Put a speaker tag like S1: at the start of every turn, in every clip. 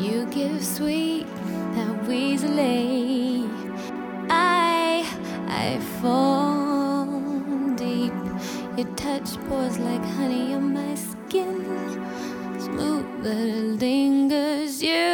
S1: You give sweet that easily. I, I fall deep. Your touch pours like honey on my skin, smooth that lingers. You.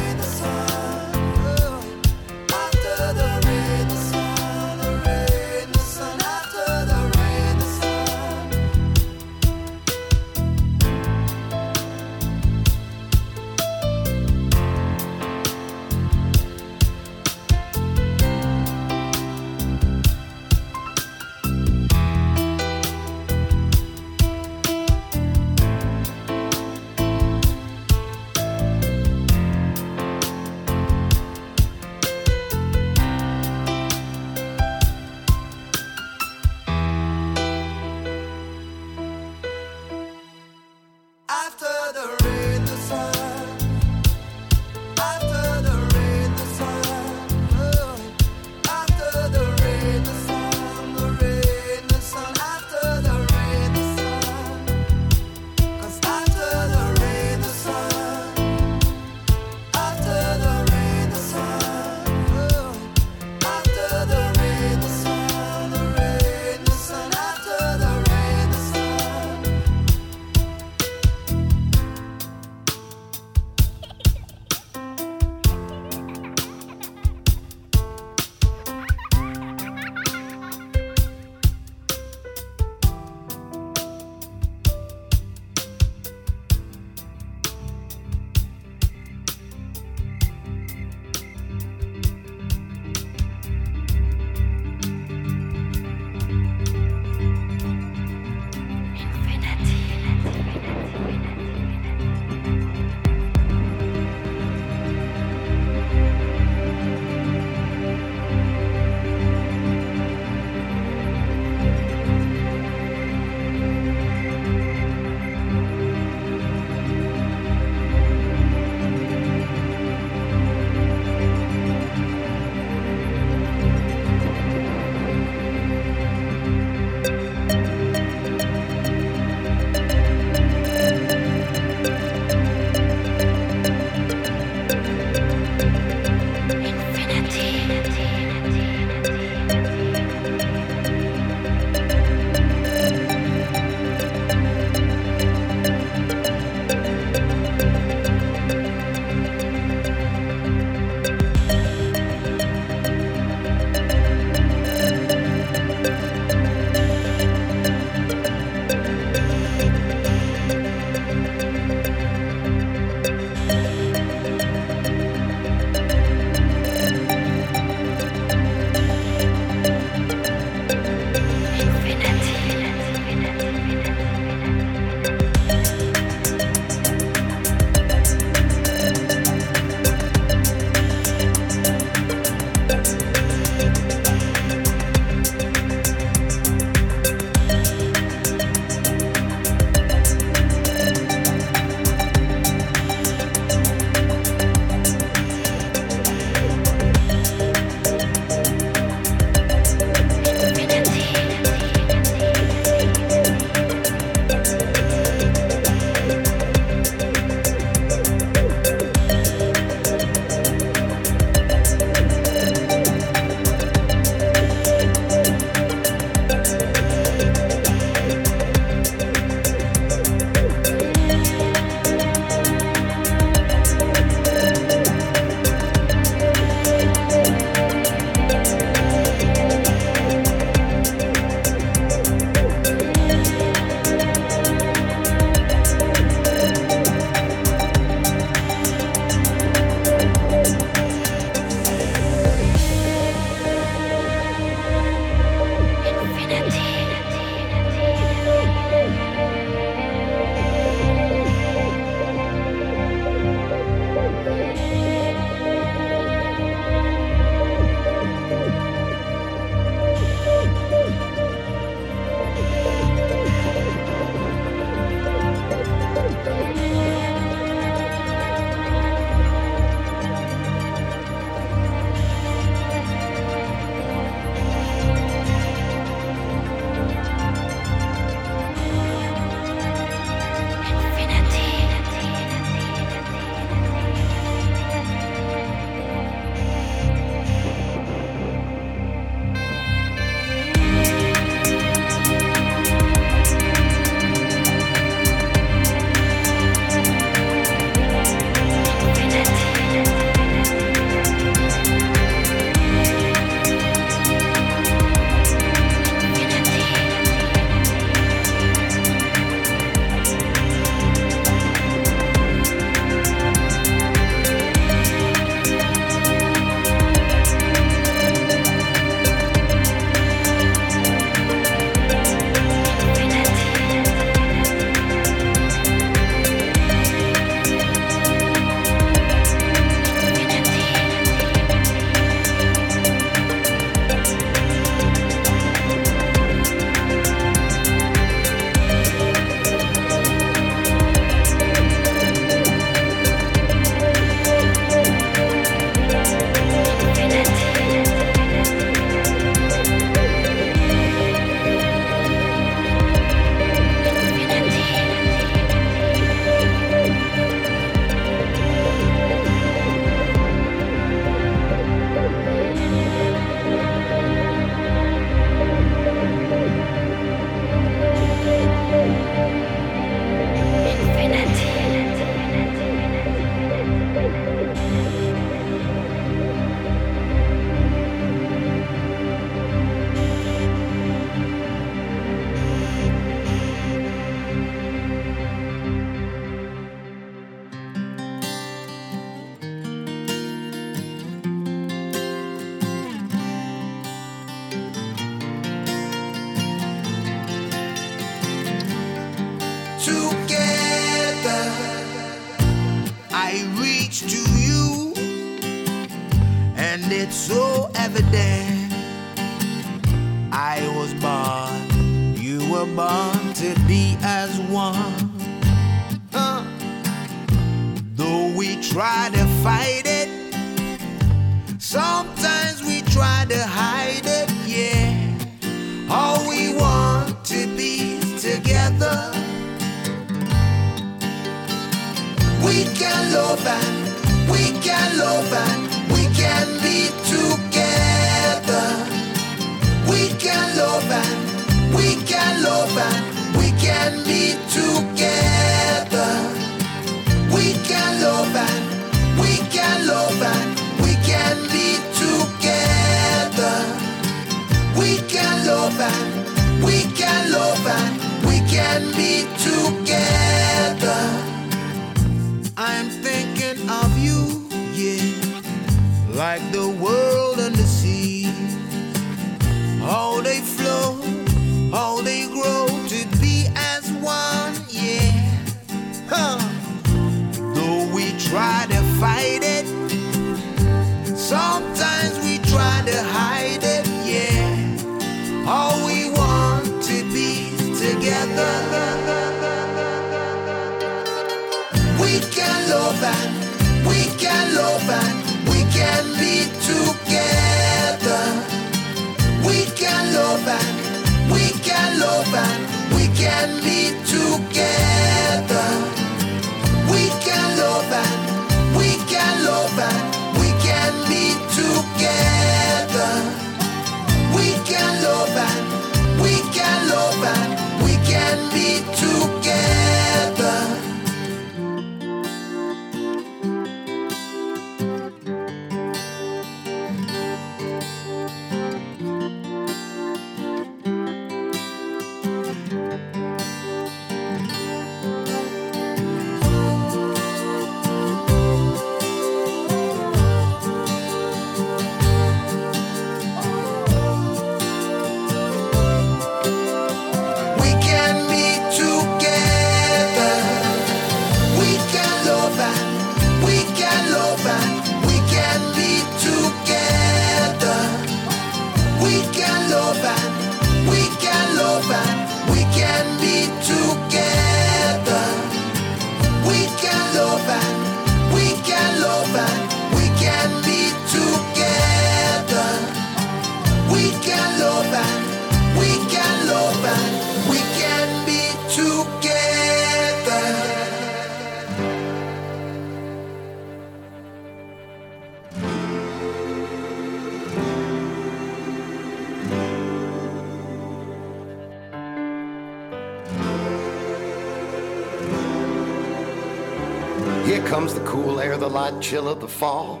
S1: The
S2: chill of the fall,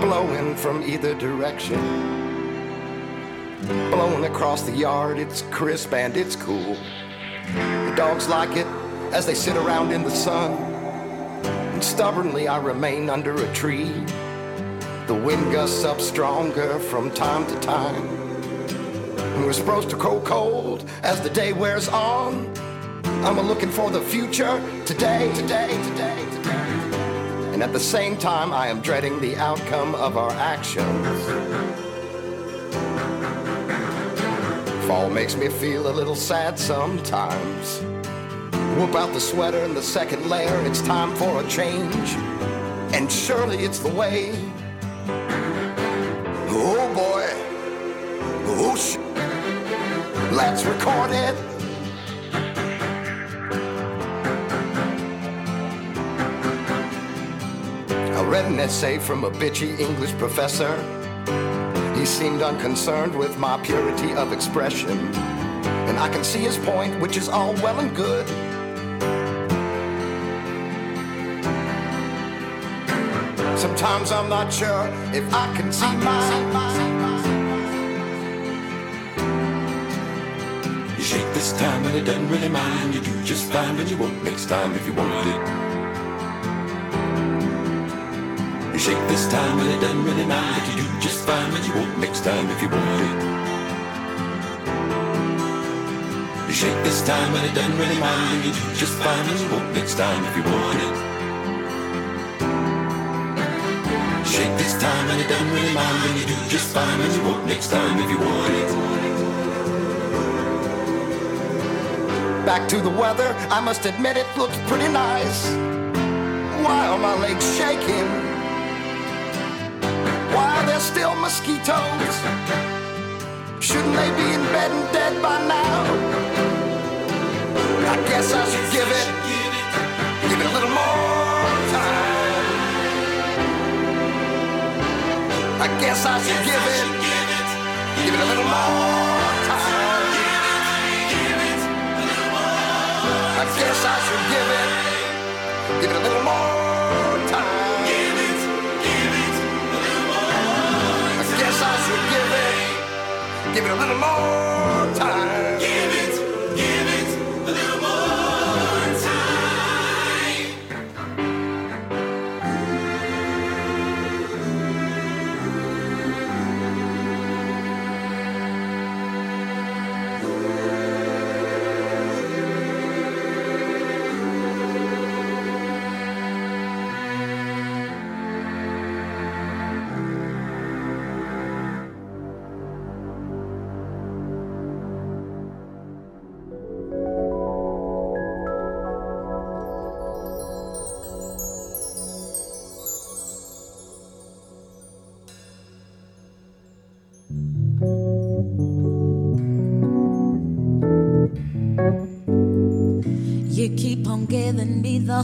S2: blowing from either direction. Blowing across the yard, it's crisp and it's cool. The dogs like it as they sit around in the sun. And stubbornly, I remain under a tree. The wind gusts up stronger from time to time. And we're supposed to grow cold as the day wears on. I'm looking for the future today, today, today. And at the same time, I am dreading the outcome of our actions. Fall makes me feel a little sad sometimes. Whoop out the sweater and the second layer, it's time for a change. And surely it's the way. Oh boy. Oh sh. Let's record it. Read an essay from a bitchy English professor. He seemed unconcerned with my purity of expression. And I can see his point, which is all well and good. Sometimes I'm not sure if I can see mine.
S3: You shake this time and it doesn't really mind. You do just fine, but you won't next time if you want it. shake this time, but it doesn't really matter. You do just fine, but you won't next time if you want it. You shake this time, but it doesn't really matter. You do just fine, but you won't next time if you want it. Shake this time, and it doesn't really matter. You do just fine, but you won't next time if you want it.
S2: Back to the weather, I must admit it looks pretty nice. Why are my legs shaking? there still mosquitoes? Shouldn't they be in bed and dead by now? I guess I should give it, give it a little more time. I guess I should give it, give it a little more time. I guess I should give it, give it a little more. Give it a little more time.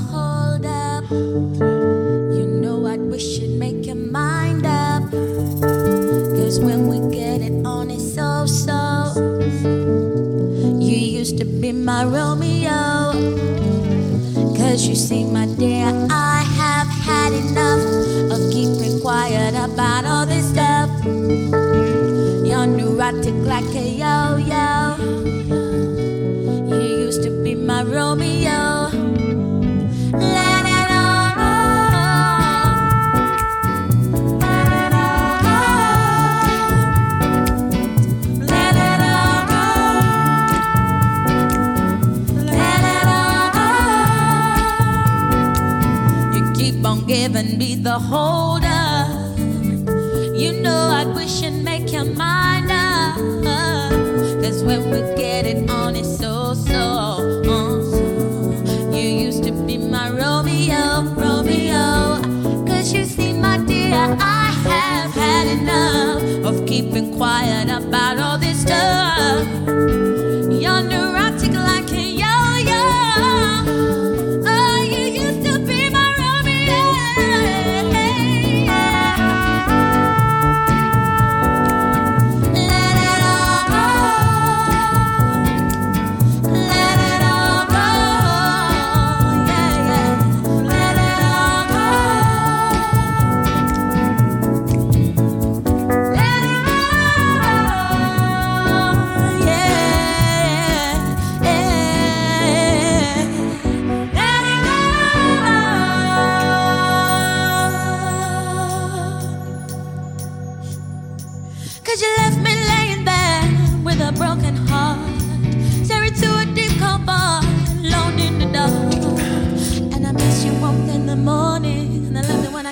S4: heart.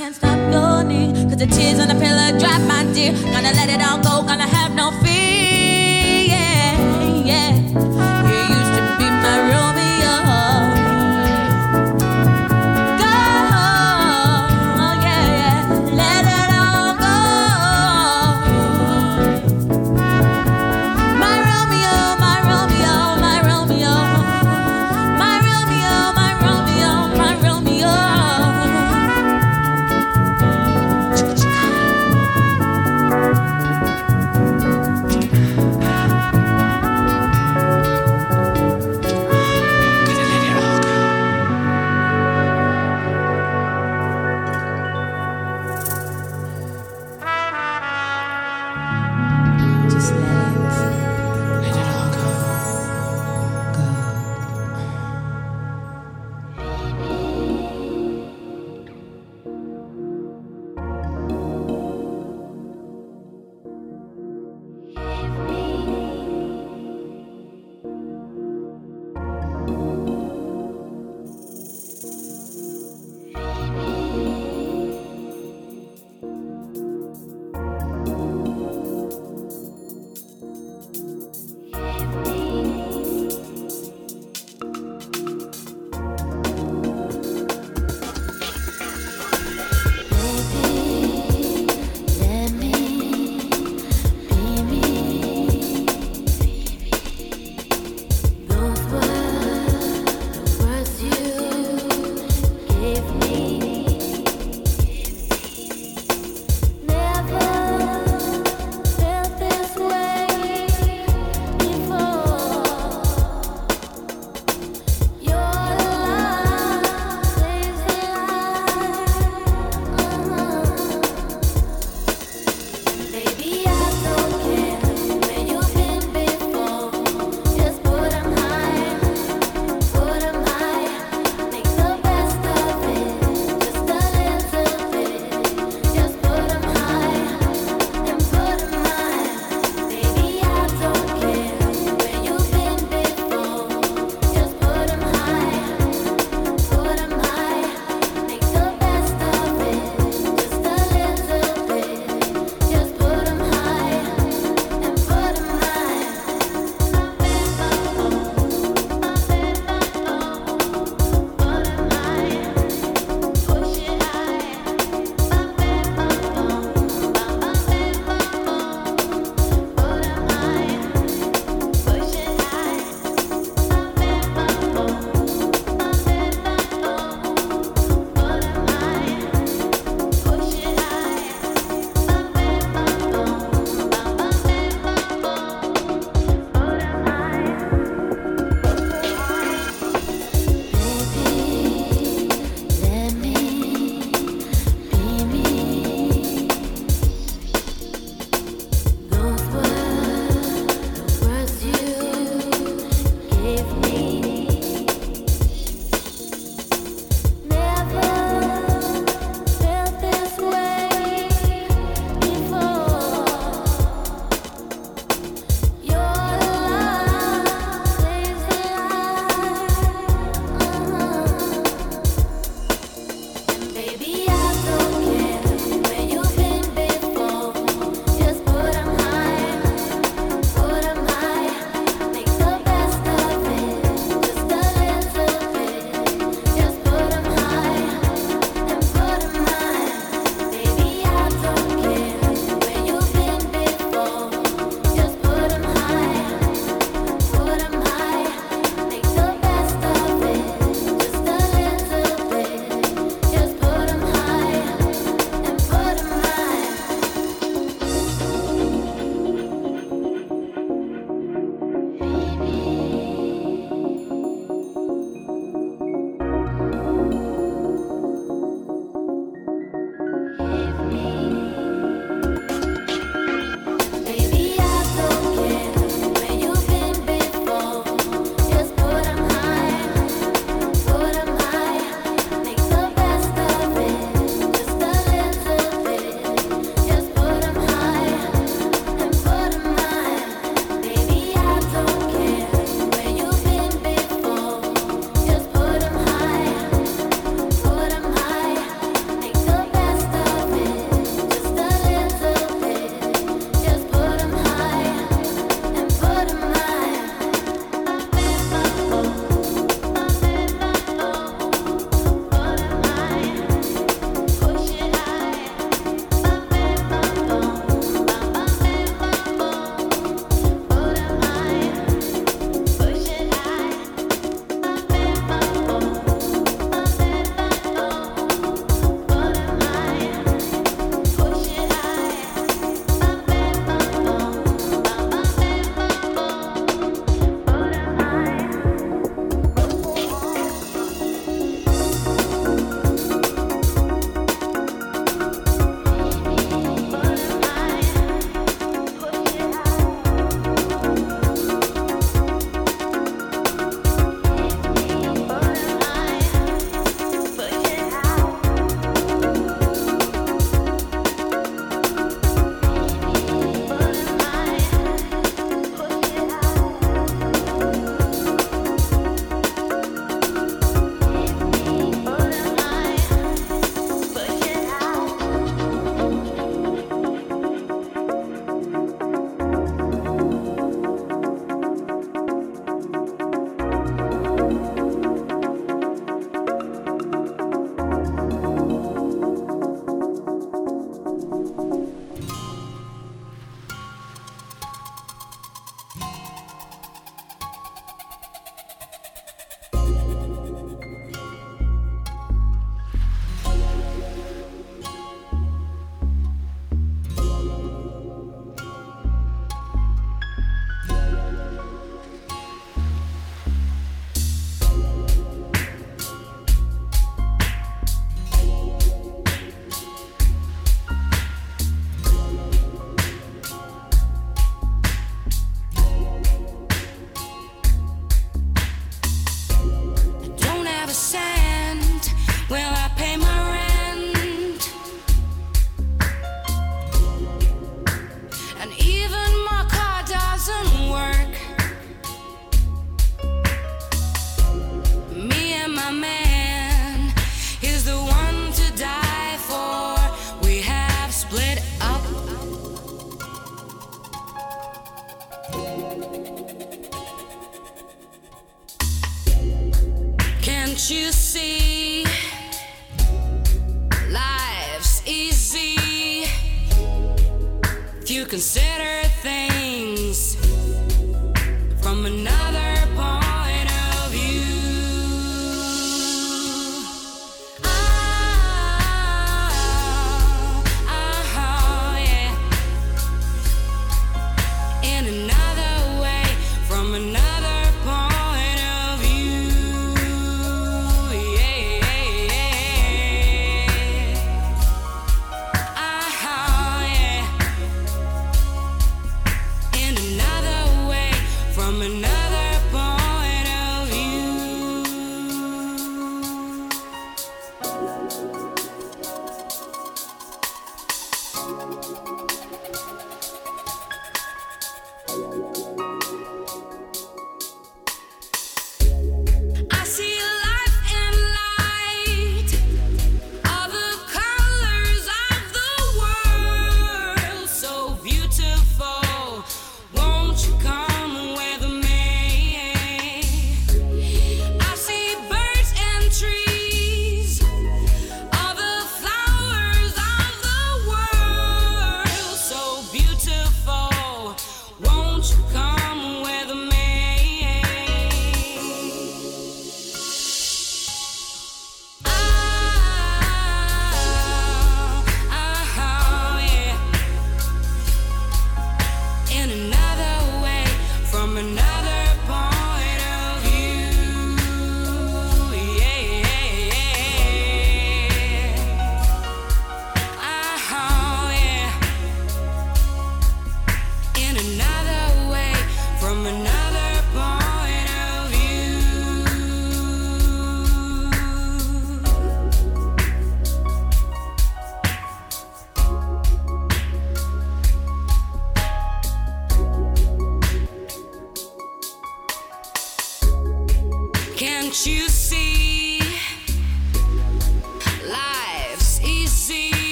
S4: can't stop yawning. Cause the tears on the pillow drop, my dear. Gonna let it all go, gonna have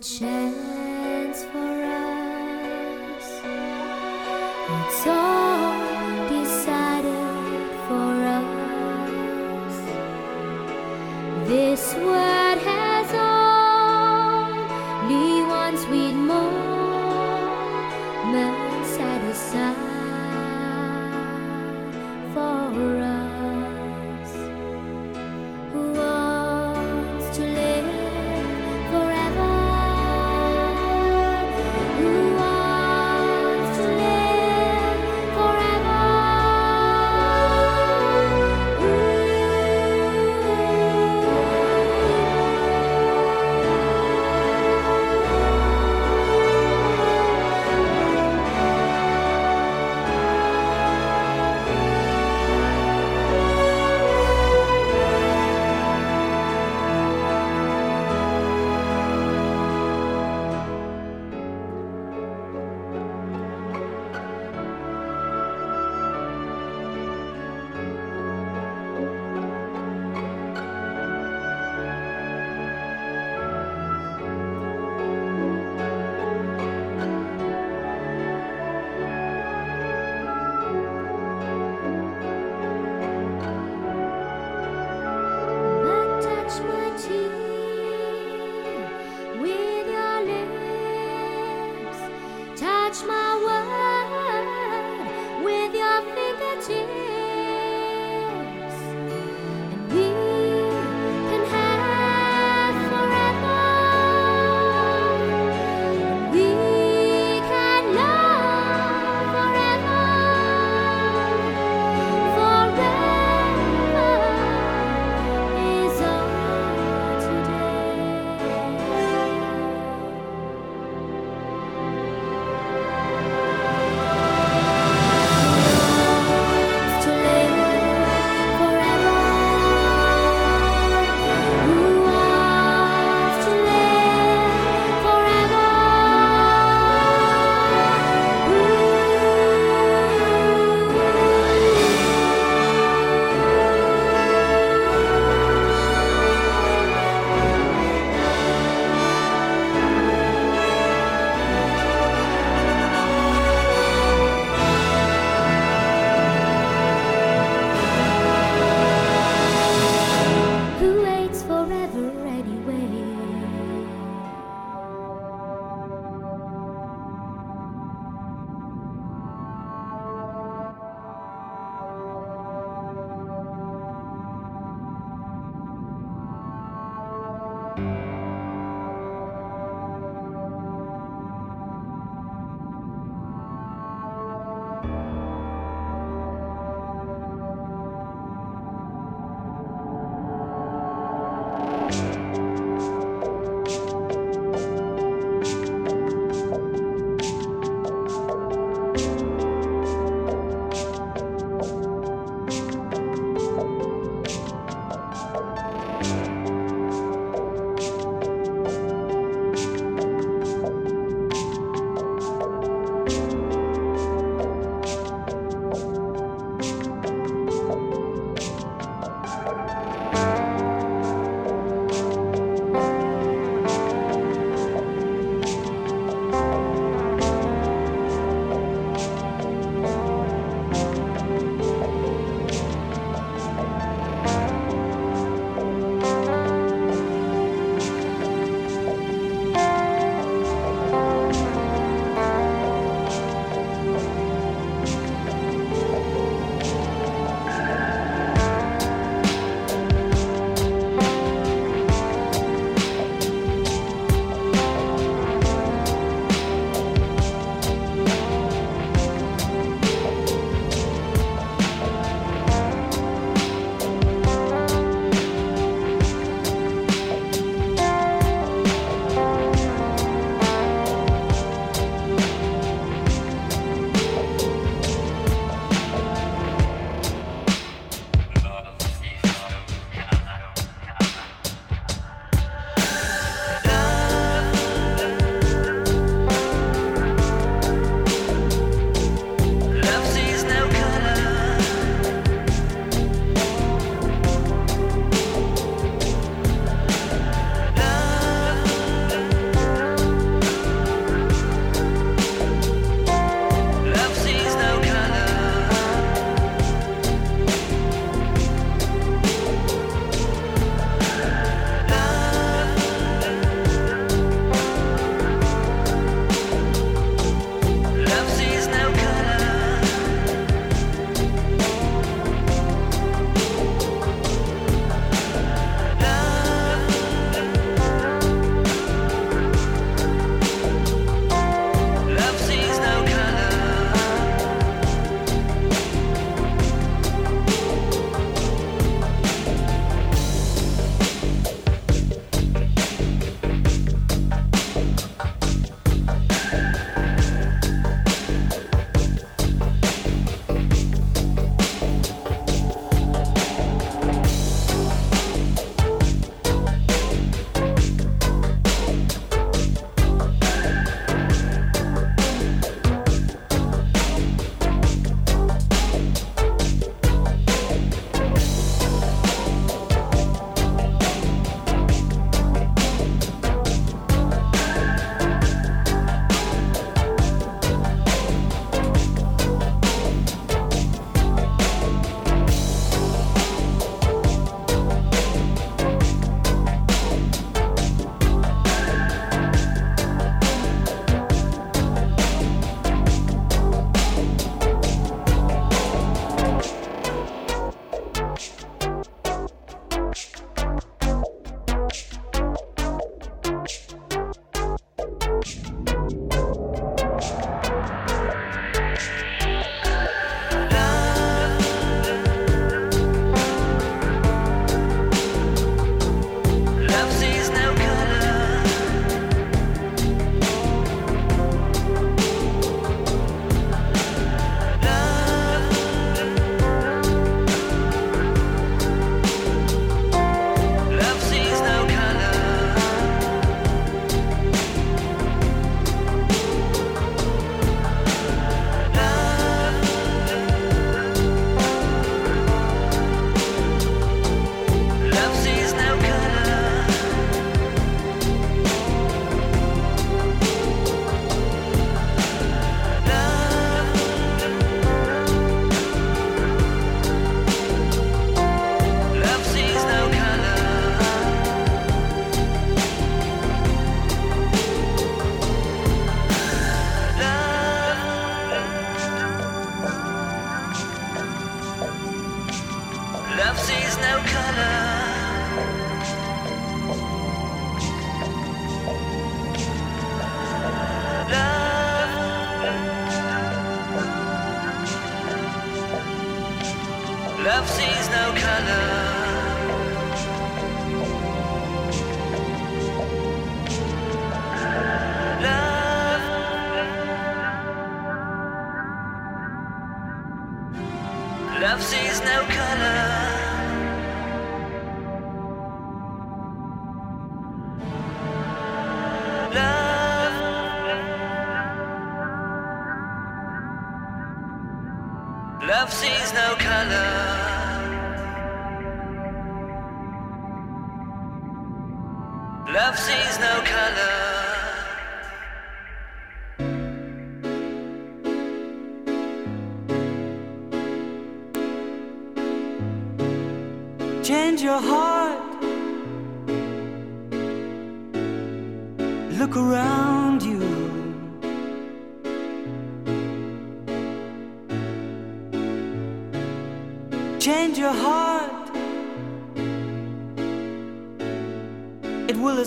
S4: chance
S5: sees no color.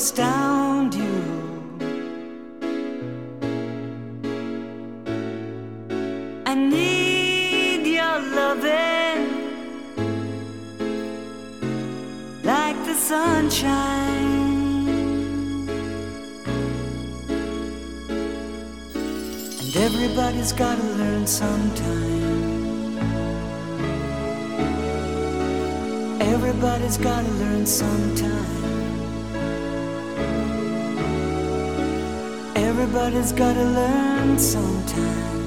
S5: Astound you. I need your loving like the sunshine. And everybody's gotta learn sometime. Everybody's gotta learn sometime. Everybody's gotta learn sometime.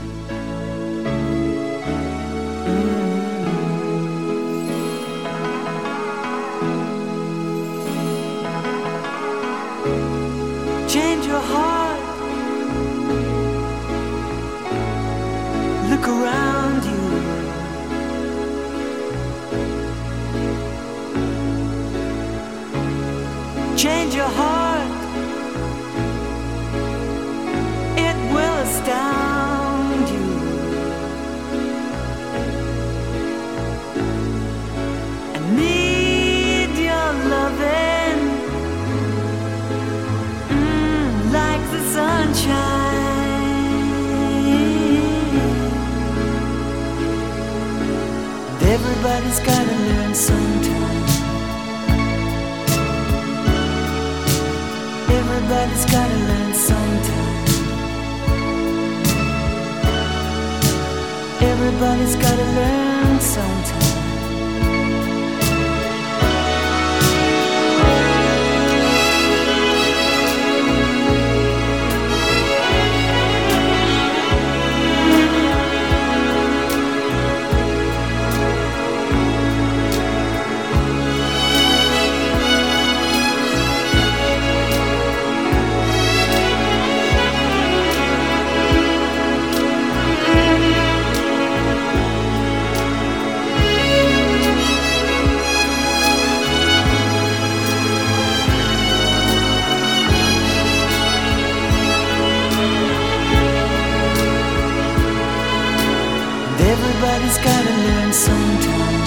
S5: Everybody's gotta learn sometime. Everybody's gotta learn sometime.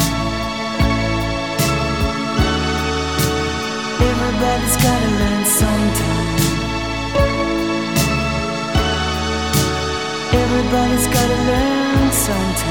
S5: Everybody's gotta learn sometime. Everybody's gotta learn sometime.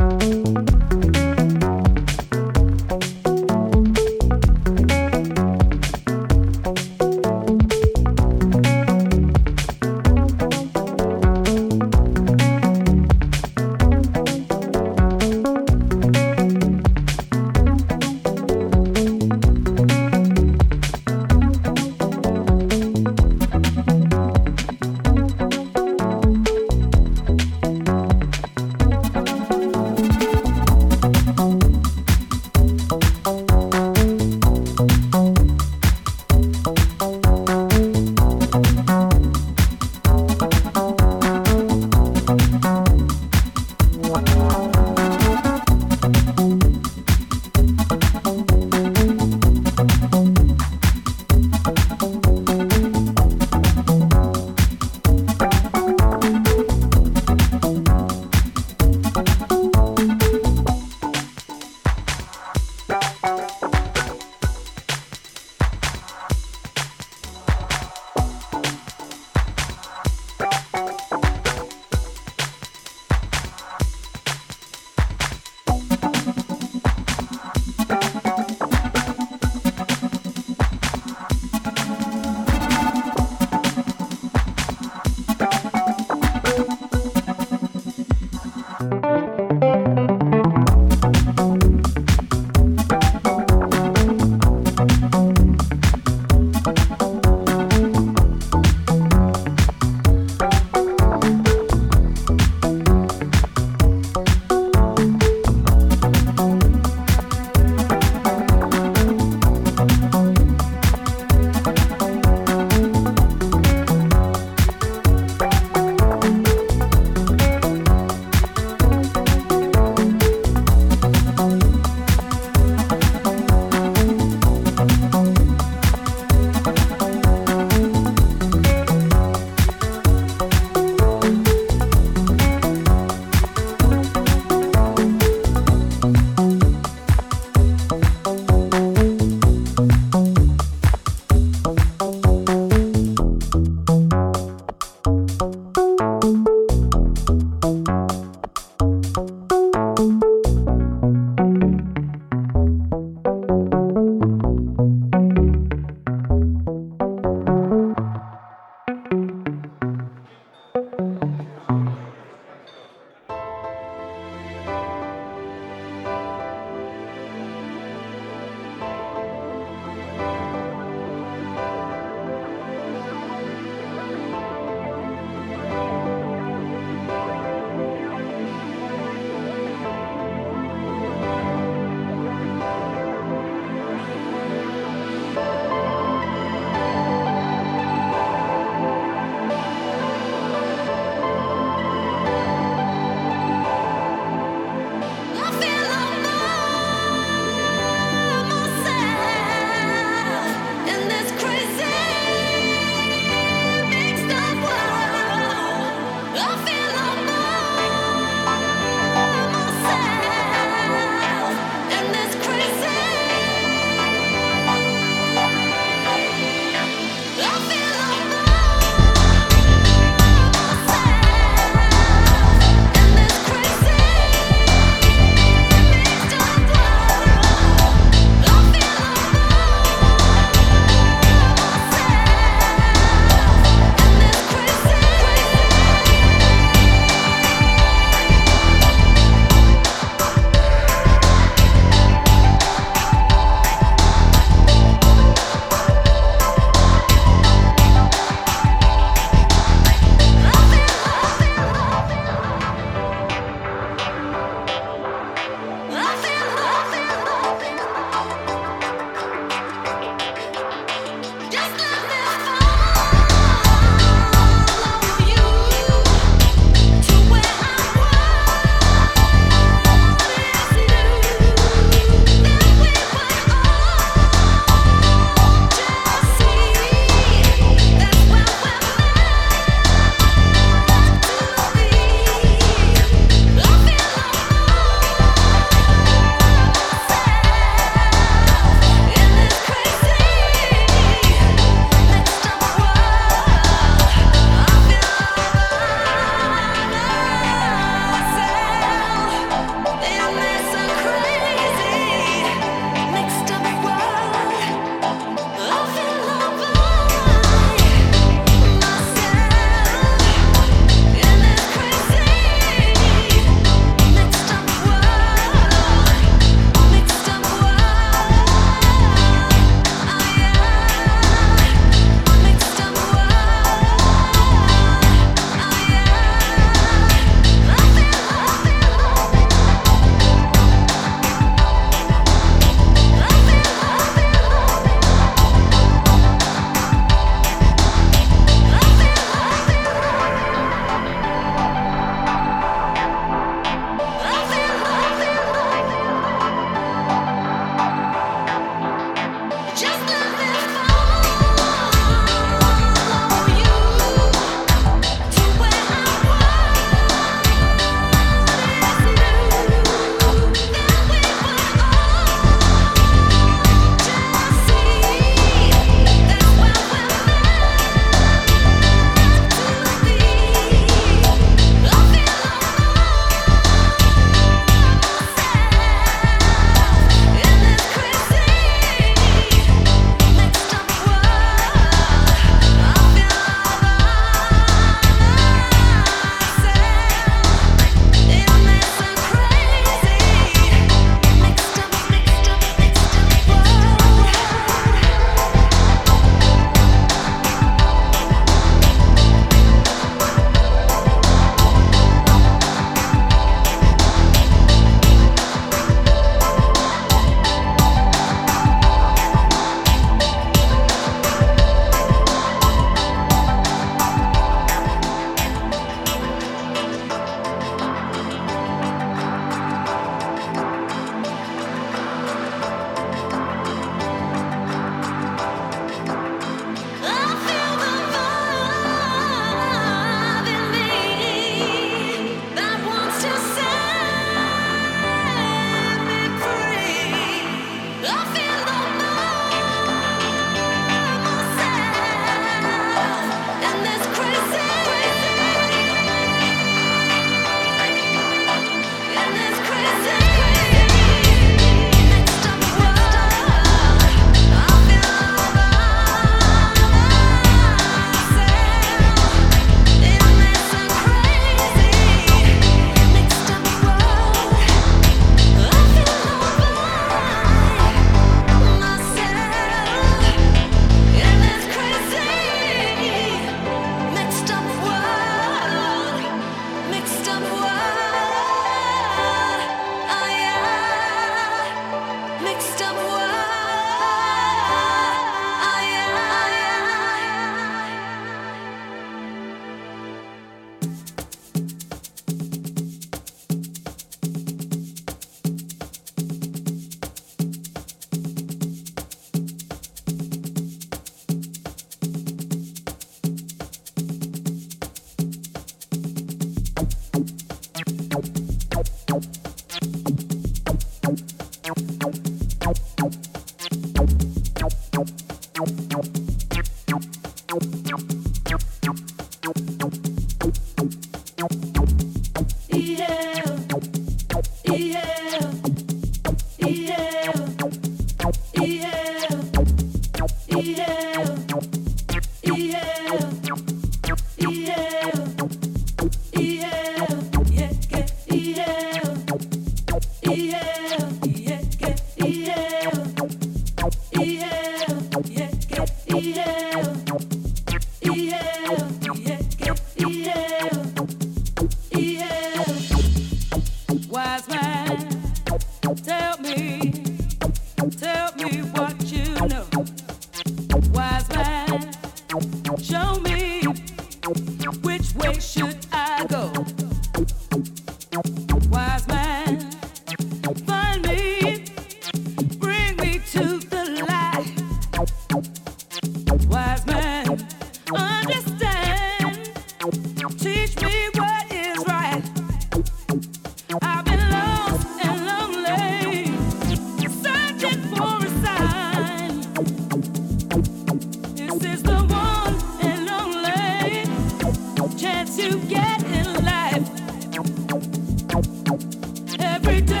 S6: Every day